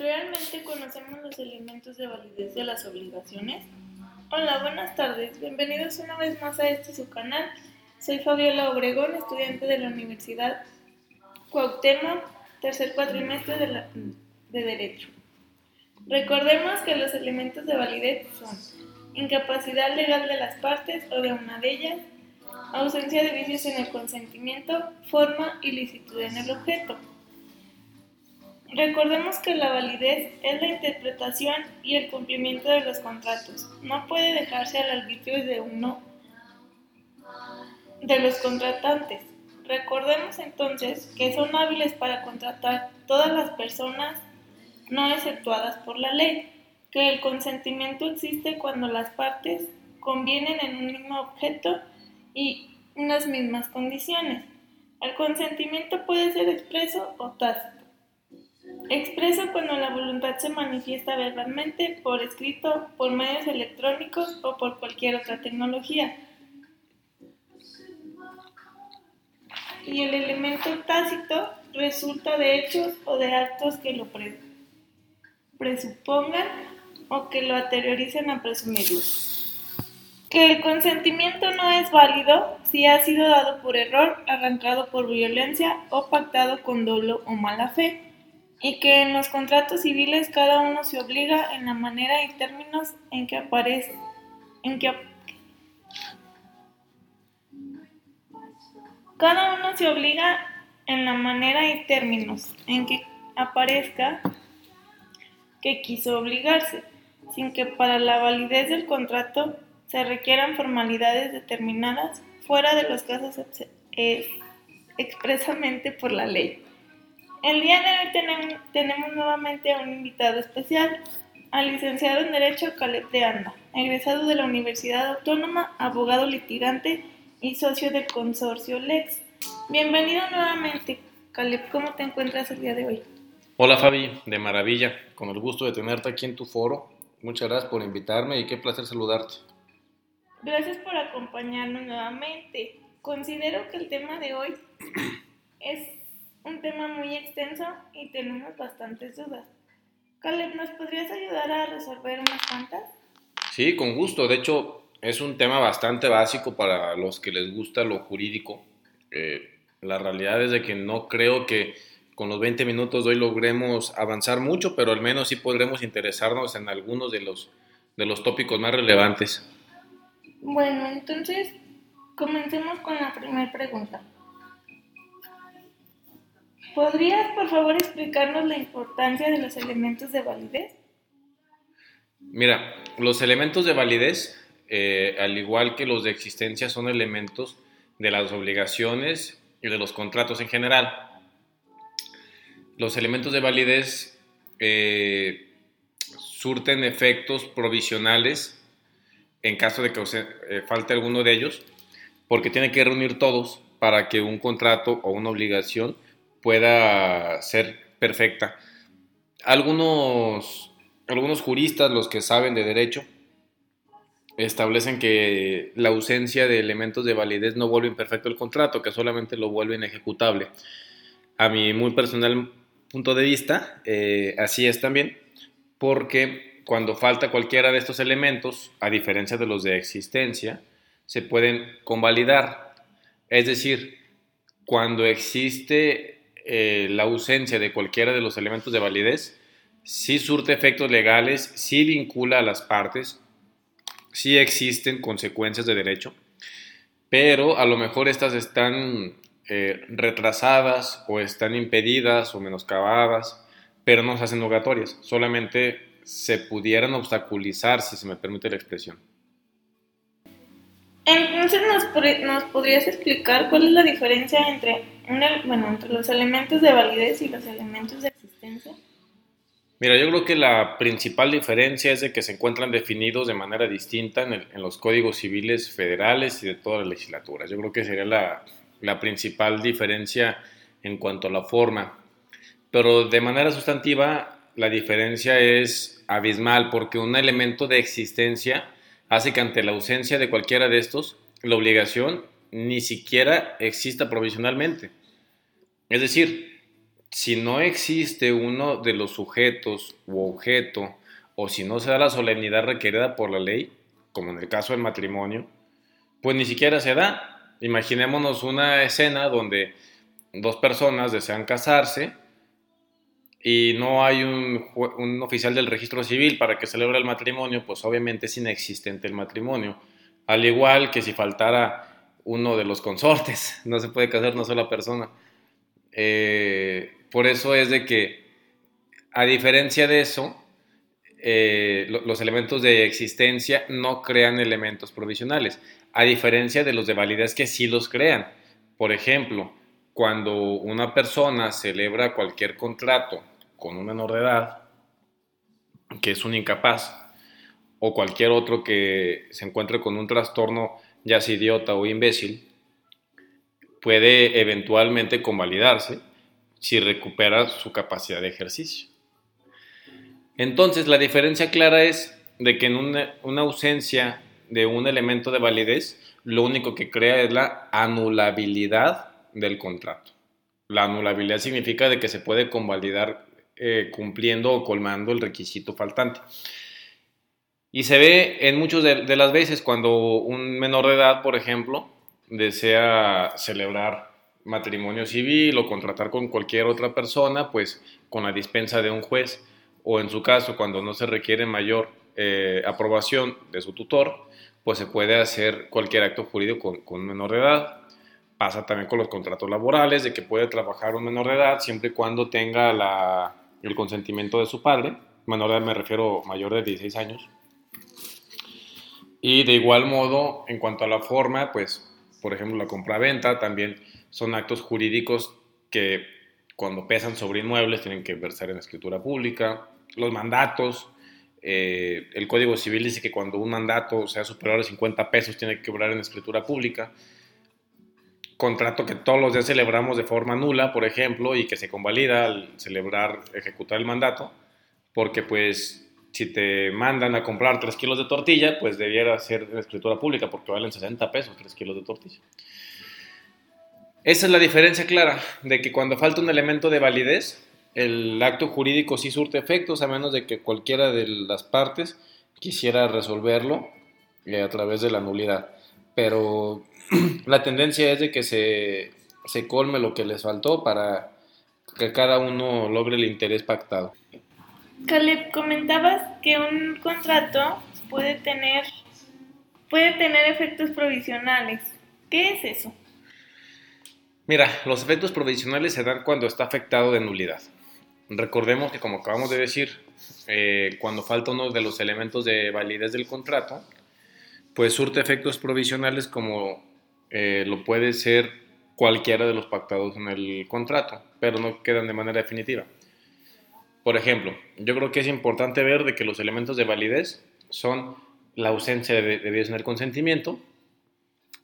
¿Realmente conocemos los elementos de validez de las obligaciones? Hola, buenas tardes. Bienvenidos una vez más a este su canal. Soy Fabiola Obregón, estudiante de la Universidad Cuauhtémoc, tercer cuatrimestre de, de Derecho. Recordemos que los elementos de validez son incapacidad legal de las partes o de una de ellas, ausencia de vicios en el consentimiento, forma y licitud en el objeto. Recordemos que la validez es la interpretación y el cumplimiento de los contratos. No puede dejarse al arbitrio de uno de los contratantes. Recordemos entonces que son hábiles para contratar todas las personas no exceptuadas por la ley, que el consentimiento existe cuando las partes convienen en un mismo objeto y unas mismas condiciones. El consentimiento puede ser expreso o tácito. Expreso cuando la voluntad se manifiesta verbalmente, por escrito, por medios electrónicos o por cualquier otra tecnología. Y el elemento tácito resulta de hechos o de actos que lo presupongan o que lo anterioricen a presumirlo. Que el consentimiento no es válido si ha sido dado por error, arrancado por violencia o pactado con dolo o mala fe y que en los contratos civiles cada uno se obliga en la manera y términos en que aparece en que cada uno se obliga en la manera y términos en que aparezca que quiso obligarse, sin que para la validez del contrato se requieran formalidades determinadas fuera de los casos expresamente por la ley. El día de hoy tenemos, nuevamente a un invitado especial, al licenciado en Derecho Caleb de Anda, egresado de la Universidad Autónoma, abogado litigante y socio del consorcio LEX. Bienvenido nuevamente, Caleb, ¿cómo te encuentras el día de hoy? Hola Fabi, de maravilla, con el gusto de tenerte aquí en tu foro. Muchas gracias por invitarme y qué placer saludarte. Gracias por acompañarnos nuevamente. Considero que el tema de hoy es un tema muy extenso y tenemos bastantes dudas. Caleb, ¿nos podrías ayudar a resolver unas cuantas? Sí, con gusto. De hecho, es un tema bastante básico para los que les gusta lo jurídico. Eh, la realidad es de que no creo que con los 20 minutos de hoy logremos avanzar mucho, pero al menos sí podremos interesarnos en algunos de los, de los tópicos más relevantes. Bueno, entonces comencemos con la primera pregunta. ¿Podrías, por favor, explicarnos la importancia de los elementos de validez? Mira, los elementos de validez, eh, al igual que los de existencia, son elementos de las obligaciones y de los contratos en general. Los elementos de validez eh, surten efectos provisionales en caso de que eh, falte alguno de ellos, porque tiene que reunir todos para que un contrato o una obligación pueda ser perfecta. Algunos, algunos juristas, los que saben de derecho, establecen que la ausencia de elementos de validez no vuelve imperfecto el contrato, que solamente lo vuelve inejecutable. A mi muy personal punto de vista, eh, así es también, porque cuando falta cualquiera de estos elementos, a diferencia de los de existencia, se pueden convalidar. Es decir, cuando existe eh, la ausencia de cualquiera de los elementos de validez sí surte efectos legales, sí vincula a las partes, sí existen consecuencias de derecho, pero a lo mejor estas están eh, retrasadas o están impedidas o menoscabadas, pero no se hacen obligatorias, solamente se pudieran obstaculizar, si se me permite la expresión. Entonces, ¿nos, ¿nos podrías explicar cuál es la diferencia entre bueno, entre los elementos de validez y los elementos de existencia? Mira, yo creo que la principal diferencia es de que se encuentran definidos de manera distinta en, los códigos civiles federales y de todas las legislaturas. Yo creo que sería la, la principal diferencia en cuanto a la forma. Pero de manera sustantiva, la diferencia es abismal porque un elemento de existencia hace que ante la ausencia de cualquiera de estos, la obligación ni siquiera exista provisionalmente. Es decir, si no existe uno de los sujetos u objeto, o si no se da la solemnidad requerida por la ley, como en el caso del matrimonio, pues ni siquiera se da. Imaginémonos una escena donde dos personas desean casarse y no hay un, oficial del registro civil para que celebre el matrimonio, pues obviamente es inexistente el matrimonio. Al igual que si faltara uno de los consortes, no se puede casar una sola persona. Eh, por eso es de que, a diferencia de eso, eh, los elementos de existencia no crean elementos provisionales, a diferencia de los de validez que sí los crean. Por ejemplo, cuando una persona celebra cualquier contrato con un menor de edad, que es un incapaz, o cualquier otro que se encuentre con un trastorno, ya sea idiota o imbécil, puede eventualmente convalidarse si recupera su capacidad de ejercicio. Entonces, la diferencia clara es de que en una, ausencia de un elemento de validez, lo único que crea es la anulabilidad del contrato. La anulabilidad significa de que se puede convalidar eh, cumpliendo o colmando el requisito faltante. Y se ve en muchas de, las veces cuando un menor de edad, por ejemplo, desea celebrar matrimonio civil o contratar con cualquier otra persona, pues con la dispensa de un juez o en su caso cuando no se requiere mayor eh, aprobación de su tutor, pues se puede hacer cualquier acto jurídico con, un menor de edad. Pasa también con los contratos laborales, de que puede trabajar un menor de edad siempre y cuando tenga el consentimiento de su padre. Menor de edad me refiero mayor de 16 años. Y de igual modo, en cuanto a la forma, pues, por ejemplo, la compra-venta también son actos jurídicos que cuando pesan sobre inmuebles tienen que versar en escritura pública. Los mandatos, eh, el Código Civil dice que cuando un mandato sea superior a 50 pesos tiene que obrar en escritura pública. Contrato que todos los días celebramos de forma nula, por ejemplo, y que se convalida al celebrar, ejecutar el mandato, porque pues si te mandan a comprar 3 kilos de tortilla, pues debiera ser escritura pública porque valen 60 pesos 3 kilos de tortilla. Esa es la diferencia clara, de que cuando falta un elemento de validez, el acto jurídico sí surte efectos, a menos de que cualquiera de las partes quisiera resolverlo eh, a través de la nulidad. Pero la tendencia es de que se, se colme lo que les faltó para que cada uno logre el interés pactado. Caleb, comentabas que un contrato puede tener, puede tener efectos provisionales. ¿Qué es eso? Mira, los efectos provisionales se dan cuando está afectado de nulidad. Recordemos que, como acabamos de decir, eh, cuando falta uno de los elementos de validez del contrato, pues surte efectos provisionales como eh, lo puede ser cualquiera de los pactados en el contrato, pero no quedan de manera definitiva. Por ejemplo, yo creo que es importante ver de que los elementos de validez son la ausencia de, de en el consentimiento,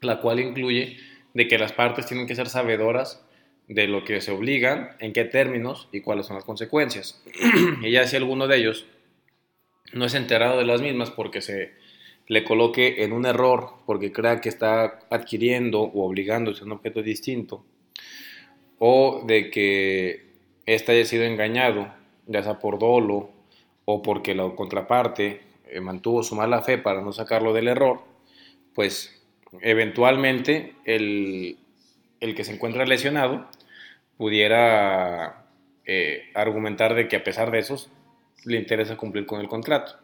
la cual incluye de que las partes tienen que ser sabedoras de lo que se obligan, en qué términos y cuáles son las consecuencias. y ya si alguno de ellos no es enterado de las mismas porque se le coloque en un error, porque crea que está adquiriendo o obligándose a un objeto distinto, o de que éste haya sido engañado ya sea por dolo o porque la contraparte eh, mantuvo su mala fe para no sacarlo del error, pues eventualmente el, que se encuentra lesionado pudiera eh, argumentar de que a pesar de eso le interesa cumplir con el contrato.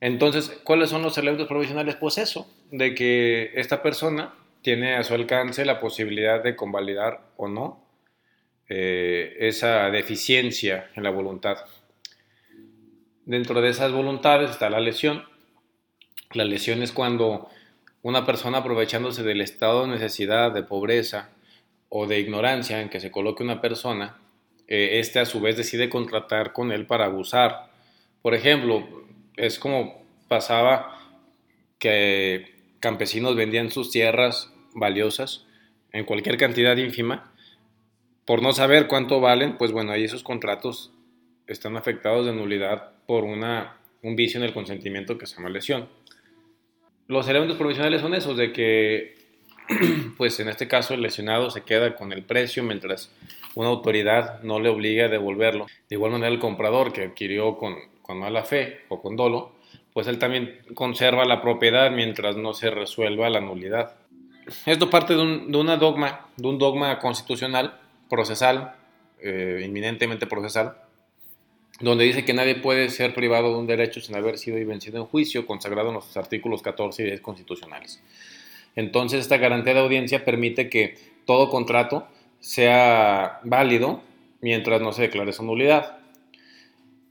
Entonces, ¿cuáles son los elementos provisionales? Pues eso, de que esta persona tiene a su alcance la posibilidad de convalidar o no eh, esa deficiencia en la voluntad. Dentro de esas voluntades está la lesión. La lesión es cuando una persona aprovechándose del estado de necesidad, de pobreza o de ignorancia en que se coloque una persona, eh, este a su vez decide contratar con él para abusar. Por ejemplo, es como pasaba que campesinos vendían sus tierras valiosas en cualquier cantidad ínfima por no saber cuánto valen, pues bueno, ahí esos contratos están afectados de nulidad por una, un vicio en el consentimiento que se llama lesión. Los elementos provisionales son esos, de que pues en este caso el lesionado se queda con el precio mientras una autoridad no le obliga a devolverlo. De igual manera el comprador que adquirió con, con mala fe o con dolo, pues él también conserva la propiedad mientras no se resuelva la nulidad. Esto parte de un, de una dogma, de un dogma constitucional, procesal, eh, inminentemente procesal, donde dice que nadie puede ser privado de un derecho sin haber sido vencido en juicio, consagrado en los artículos 14 y 10 constitucionales. Entonces, esta garantía de audiencia permite que todo contrato sea válido mientras no se declare su nulidad.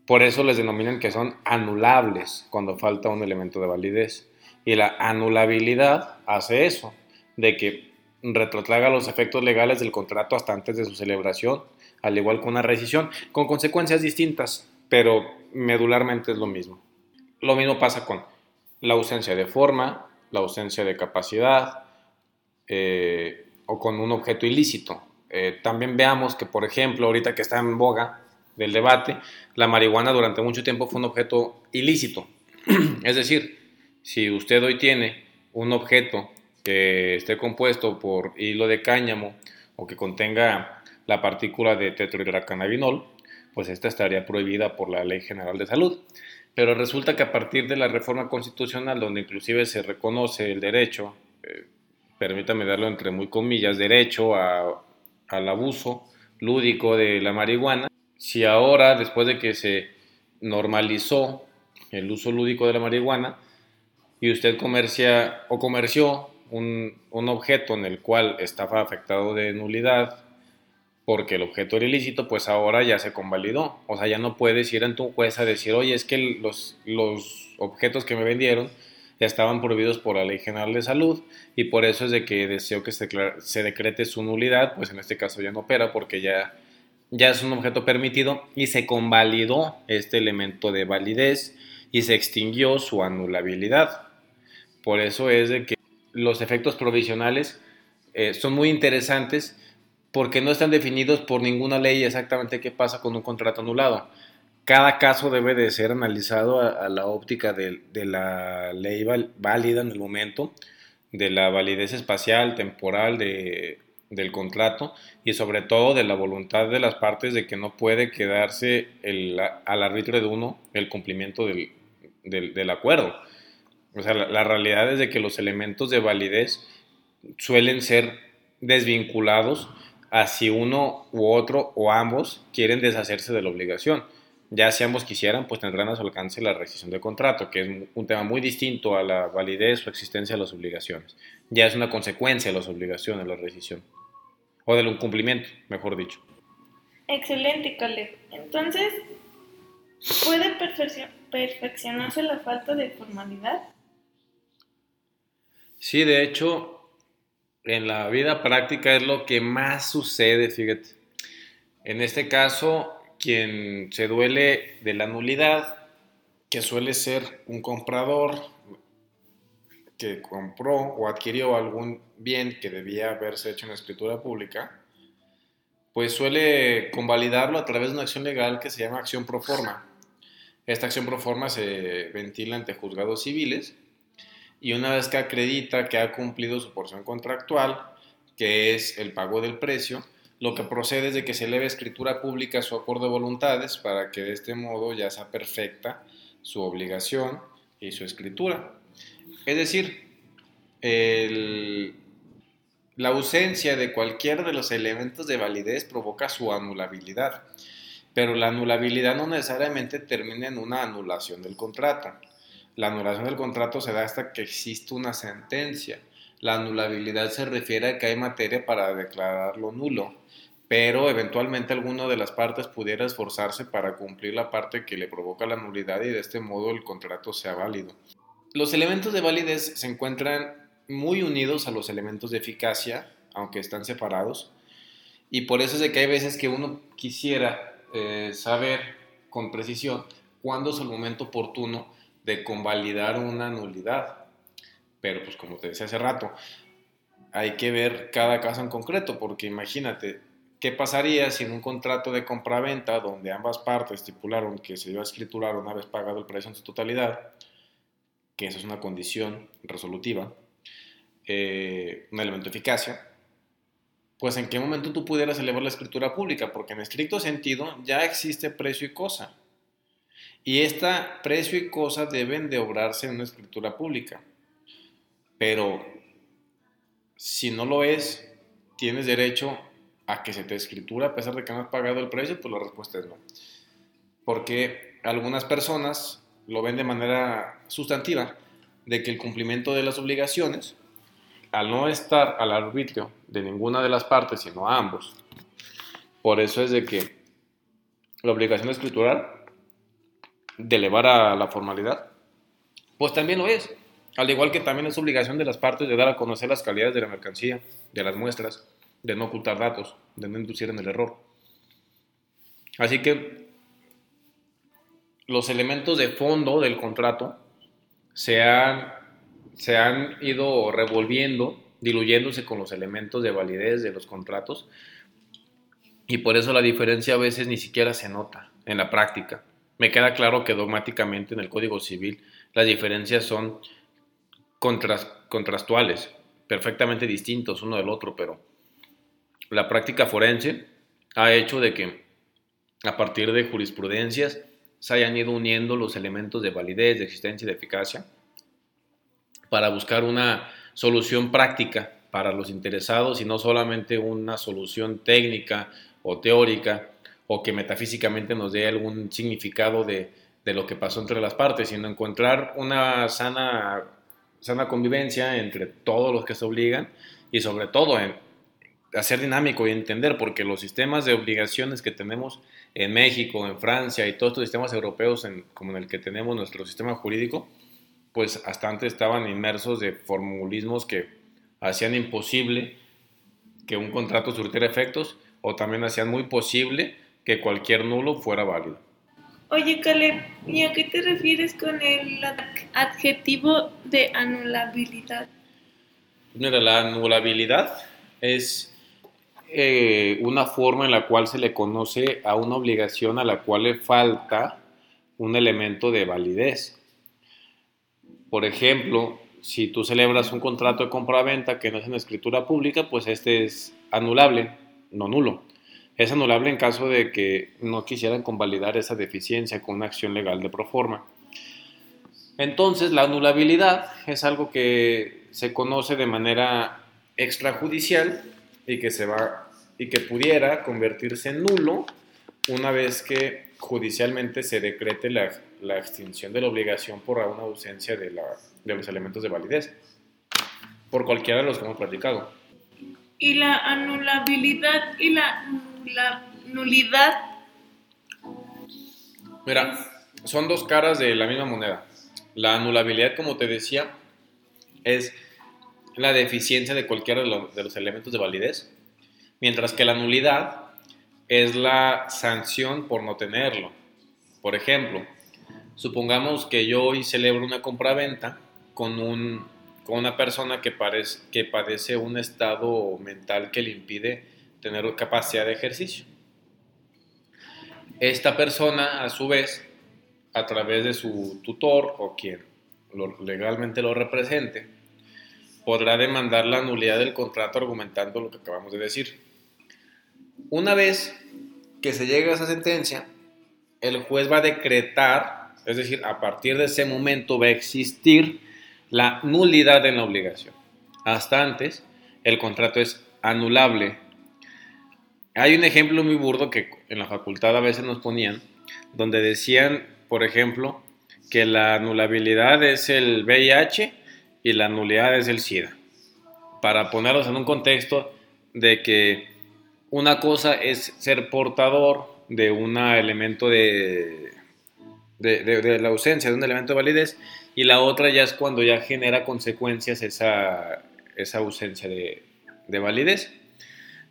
Por eso les denominan que son anulables cuando falta un elemento de validez. Y la anulabilidad hace eso, de que retrotraga los efectos legales del contrato hasta antes de su celebración, al igual que una rescisión, con consecuencias distintas, pero medularmente es lo mismo. Lo mismo pasa con la ausencia de forma, la ausencia de capacidad eh, o con un objeto ilícito. Eh, también veamos que, por ejemplo, ahorita que está en boga del debate, la marihuana durante mucho tiempo fue un objeto ilícito. es decir, si usted hoy tiene un objeto que esté compuesto por hilo de cáñamo o que contenga la partícula de tetrahidrocannabinol, pues esta estaría prohibida por la Ley General de Salud. Pero resulta que a partir de la reforma constitucional, donde inclusive se reconoce el derecho, eh, permítame darlo entre muy comillas, derecho al abuso lúdico de la marihuana, si ahora, después de que se normalizó el uso lúdico de la marihuana, y usted comercia o comerció un, un, objeto en el cual estaba afectado de nulidad porque el objeto era ilícito, pues ahora ya se convalidó. O sea, ya no puedes ir en tu juez a decir, oye, es que los, los objetos que me vendieron estaban prohibidos por la Ley General de Salud y por eso es de que deseo que se, se decrete su nulidad, pues en este caso ya no opera porque ya, ya es un objeto permitido y se convalidó este elemento de validez y se extinguió su anulabilidad. Por eso es de que los efectos provisionales eh, son muy interesantes porque no están definidos por ninguna ley exactamente qué pasa con un contrato anulado. Cada caso debe de ser analizado a, la óptica de, la ley válida en el momento, de la validez espacial, temporal del contrato y sobre todo de la voluntad de las partes de que no puede quedarse al arbitrio de uno el cumplimiento del, acuerdo. O sea, la realidad es de que los elementos de validez suelen ser desvinculados a si uno u otro o ambos quieren deshacerse de la obligación. Ya si ambos quisieran, pues tendrán a su alcance la rescisión de contrato, que es un tema muy distinto a la validez o existencia de las obligaciones. Ya es una consecuencia de las obligaciones la rescisión. O del incumplimiento, mejor dicho. Excelente, Caleb. Entonces, ¿puede perfeccionarse la falta de formalidad? Sí, de hecho, en la vida práctica es lo que más sucede, fíjate. En este caso, quien se duele de la nulidad, que suele ser un comprador que compró o adquirió algún bien que debía haberse hecho en escritura pública, pues suele convalidarlo a través de una acción legal que se llama acción pro forma. Esta acción pro forma se ventila ante juzgados civiles y una vez que acredita que ha cumplido su porción contractual, que es el pago del precio, lo que procede es de que se eleve escritura pública su acuerdo de voluntades para que de este modo ya sea perfecta su obligación y su escritura. Es decir, la ausencia de cualquier de los elementos de validez provoca su anulabilidad, pero la anulabilidad no necesariamente termina en una anulación del contrato. La anulación del contrato se da hasta que existe una sentencia. La anulabilidad se refiere a que hay materia para declararlo nulo, pero eventualmente alguna de las partes pudiera esforzarse para cumplir la parte que le provoca la nulidad y de este modo el contrato sea válido. Los elementos de validez se encuentran muy unidos a los elementos de eficacia, aunque están separados, y por eso es de que hay veces que uno quisiera eh, saber con precisión cuándo es el momento oportuno de convalidar una nulidad. Pero pues como te decía hace rato, hay que ver cada caso en concreto, porque imagínate, ¿qué pasaría si en un contrato de compraventa donde ambas partes estipularon que se iba a escriturar una vez pagado el precio en su totalidad, que eso es una condición resolutiva, eh, un elemento de eficacia, pues en qué momento tú pudieras elevar la escritura pública, porque en estricto sentido ya existe precio y cosa. Y esta precio y cosa deben de obrarse en una escritura pública. Pero si no lo es, tienes derecho a que se te escritura a pesar de que no has pagado el precio, pues la respuesta es no. Porque algunas personas lo ven de manera sustantiva, de que el cumplimiento de las obligaciones al no estar al arbitrio de ninguna de las partes, sino a ambos, por eso es de que la obligación escritural de elevar a la formalidad, pues también lo es. Al igual que también es obligación de las partes de dar a conocer las calidades de la mercancía, de las muestras, de no ocultar datos, de no inducir en el error. Así que los elementos de fondo del contrato se han se han ido revolviendo, diluyéndose con los elementos de validez de los contratos y por eso la diferencia a veces ni siquiera se nota en la práctica. Me queda claro que dogmáticamente en el Código Civil las diferencias son contrastuales, perfectamente distintos uno del otro, pero la práctica forense ha hecho de que a partir de jurisprudencias se hayan ido uniendo los elementos de validez, de existencia y de eficacia para buscar una solución práctica para los interesados y no solamente una solución técnica o teórica o que metafísicamente nos dé algún significado de, lo que pasó entre las partes, sino encontrar una sana, sana convivencia entre todos los que se obligan y sobre todo en hacer dinámico y entender, porque los sistemas de obligaciones que tenemos en México, en Francia y todos estos sistemas europeos como en el que tenemos nuestro sistema jurídico, pues hasta antes estaban inmersos de formulismos que hacían imposible que un contrato surtiera efectos o también hacían muy posible que cualquier nulo fuera válido. Oye, Caleb, ¿y a qué te refieres con el adjetivo de anulabilidad? Mira, la anulabilidad es eh, una forma en la cual se le conoce a una obligación a la cual le falta un elemento de validez. Por ejemplo, si tú celebras un contrato de compra-venta que no es en escritura pública, pues este es anulable, no nulo. Es anulable en caso de que no quisieran convalidar esa deficiencia con una acción legal de proforma. Entonces, la anulabilidad es algo que se conoce de manera extrajudicial y que se va y que pudiera convertirse en nulo una vez que judicialmente se decrete la, la extinción de la obligación por una ausencia de, la, de, los elementos de validez, por cualquiera de los que hemos platicado. ¿Y la anulabilidad y la, la nulidad? Mira, son dos caras de la misma moneda. La anulabilidad, como te decía, es la deficiencia de cualquiera de los elementos de validez, mientras que la nulidad es la sanción por no tenerlo. Por ejemplo, supongamos que yo hoy celebro una compra-venta con, un, con una persona que, parece, que padece un estado mental que le impide tener capacidad de ejercicio. Esta persona, a su vez, a través de su tutor o quien legalmente lo represente, podrá demandar la nulidad del contrato argumentando lo que acabamos de decir. Una vez que se llegue a esa sentencia, el juez va a decretar, es decir, a partir de ese momento va a existir la nulidad en la obligación. Hasta antes, el contrato es anulable. Hay un ejemplo muy burdo que en la facultad a veces nos ponían, donde decían, por ejemplo, que la anulabilidad es el VIH y la nulidad es el SIDA. Para ponerlos en un contexto de que una cosa es ser portador de un elemento de, de, la ausencia de un elemento de validez y la otra ya es cuando ya genera consecuencias esa, esa ausencia de, de validez.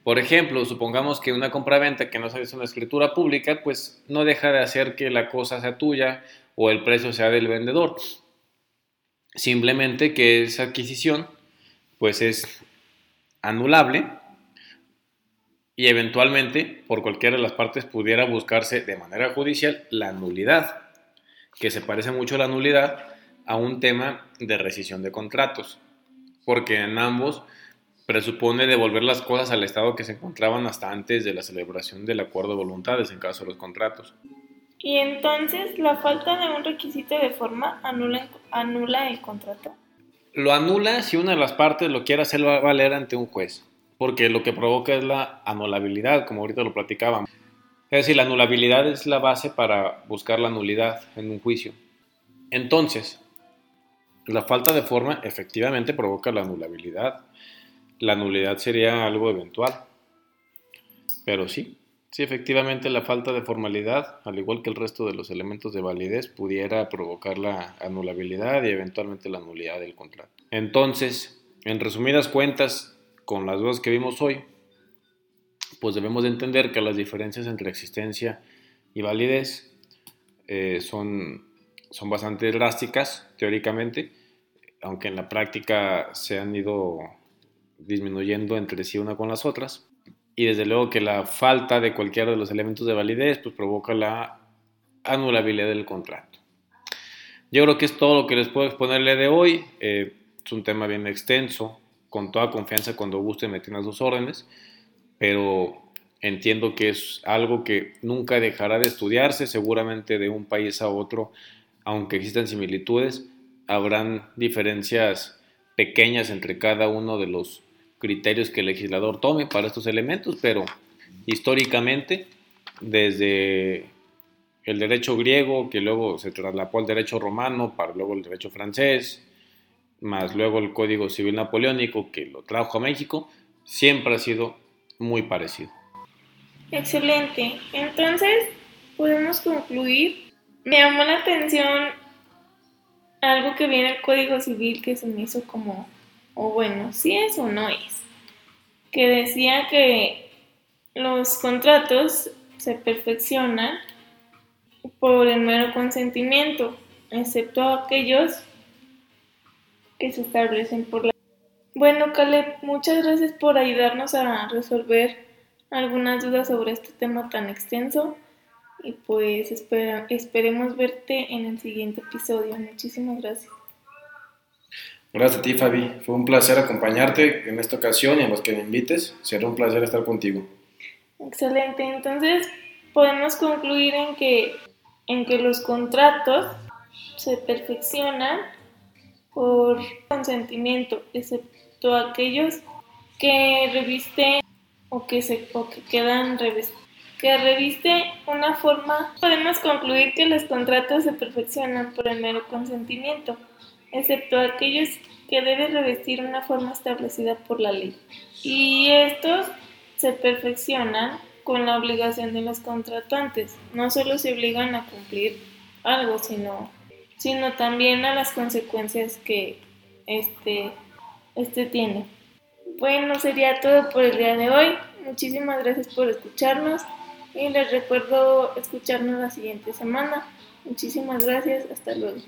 Por ejemplo, supongamos que una compra-venta que no se una escritura pública, pues no deja de hacer que la cosa sea tuya o el precio sea del vendedor. Simplemente que esa adquisición, pues es anulable y eventualmente por cualquiera de las partes pudiera buscarse de manera judicial la nulidad, que se parece mucho a la nulidad a un tema de rescisión de contratos. porque en ambos presupone devolver las cosas al estado que se encontraban hasta antes de la celebración del acuerdo de voluntades en caso de los contratos. Y entonces la falta de un requisito de forma anula, anula el contrato. Lo anula si una de las partes lo quiere hacer valer ante un juez, porque lo que provoca es la anulabilidad, como ahorita lo platicábamos. Es decir, la anulabilidad es la base para buscar la nulidad en un juicio. Entonces, la falta de forma efectivamente provoca la anulabilidad. La nulidad sería algo eventual. Pero sí, sí, efectivamente la falta de formalidad, al igual que el resto de los elementos de validez, pudiera provocar la anulabilidad y eventualmente la nulidad del contrato. Entonces, en resumidas cuentas, con las dudas que vimos hoy, pues debemos de entender que las diferencias entre existencia y validez eh, son, son bastante drásticas teóricamente, aunque en la práctica se han ido disminuyendo entre sí una con las otras. Y desde luego que la falta de cualquiera de los elementos de validez pues provoca la anulabilidad del contrato. Yo creo que es todo lo que les puedo exponerle de hoy. Eh, es un tema bien extenso, con toda confianza cuando gusten meter las dos órdenes pero entiendo que es algo que nunca dejará de estudiarse, seguramente de un país a otro, aunque existan similitudes, habrán diferencias pequeñas entre cada uno de los criterios que el legislador tome para estos elementos, pero históricamente, desde el derecho griego, que luego se traslapó al derecho romano, para luego el derecho francés, más luego el Código Civil Napoleónico, que lo trajo a México, siempre ha sido muy parecido. Excelente. Entonces, podemos concluir. Me llamó la atención algo que viene el Código Civil que se me hizo como, o bueno, si es o no es, que decía que los contratos se perfeccionan por el mero consentimiento, excepto aquellos que se establecen por la bueno, Caleb, muchas gracias por ayudarnos a resolver algunas dudas sobre este tema tan extenso y pues esperemos verte en el siguiente episodio. Muchísimas gracias. Gracias a ti, Fabi. Fue un placer acompañarte en esta ocasión y a los que me invites. Será un placer estar contigo. Excelente. Entonces, podemos concluir en que, en que los contratos se perfeccionan por consentimiento, excepto aquellos que revisten o que, se, o que quedan que reviste una forma, podemos concluir que los contratos se perfeccionan por el mero consentimiento, excepto aquellos que deben revestir una forma establecida por la ley. Y estos se perfeccionan con la obligación de los contratantes. No solo se obligan a cumplir algo, sino, sino también a las consecuencias que este, este tiene. Bueno, sería todo por el día de hoy. Muchísimas gracias por escucharnos y les recuerdo escucharnos la siguiente semana. Muchísimas gracias. Hasta luego.